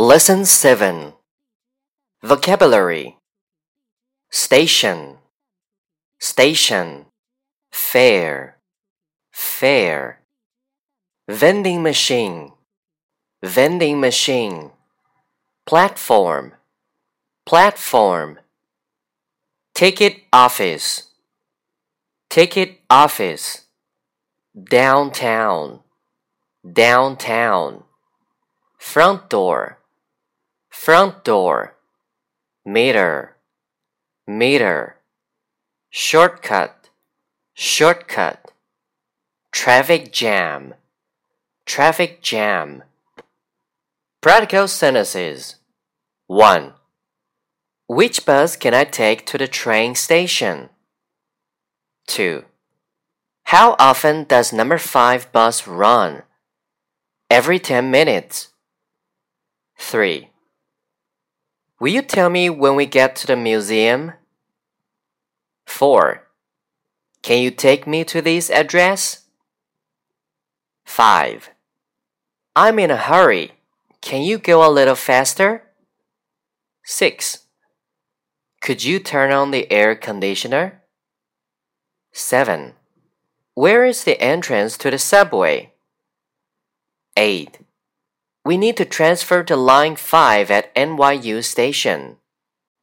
Lesson 7 Vocabulary. Station. Station. Fare. Fare. Vending machine. Vending machine. Platform. Platform. Ticket office. Ticket office. Downtown. Downtown. Front door front door, meter, meter, shortcut, shortcut, traffic jam, traffic jam. Practical sentences 1. Which bus can I take to the train station? 2. How often does number 5 bus run? Every 10 minutes. 3. Will you tell me when we get to the museum? 4. Can you take me to this address? 5. I'm in a hurry. Can you go a little faster? 6. Could you turn on the air conditioner? 7. Where is the entrance to the subway? 8. We need to transfer to line 5 at NYU station.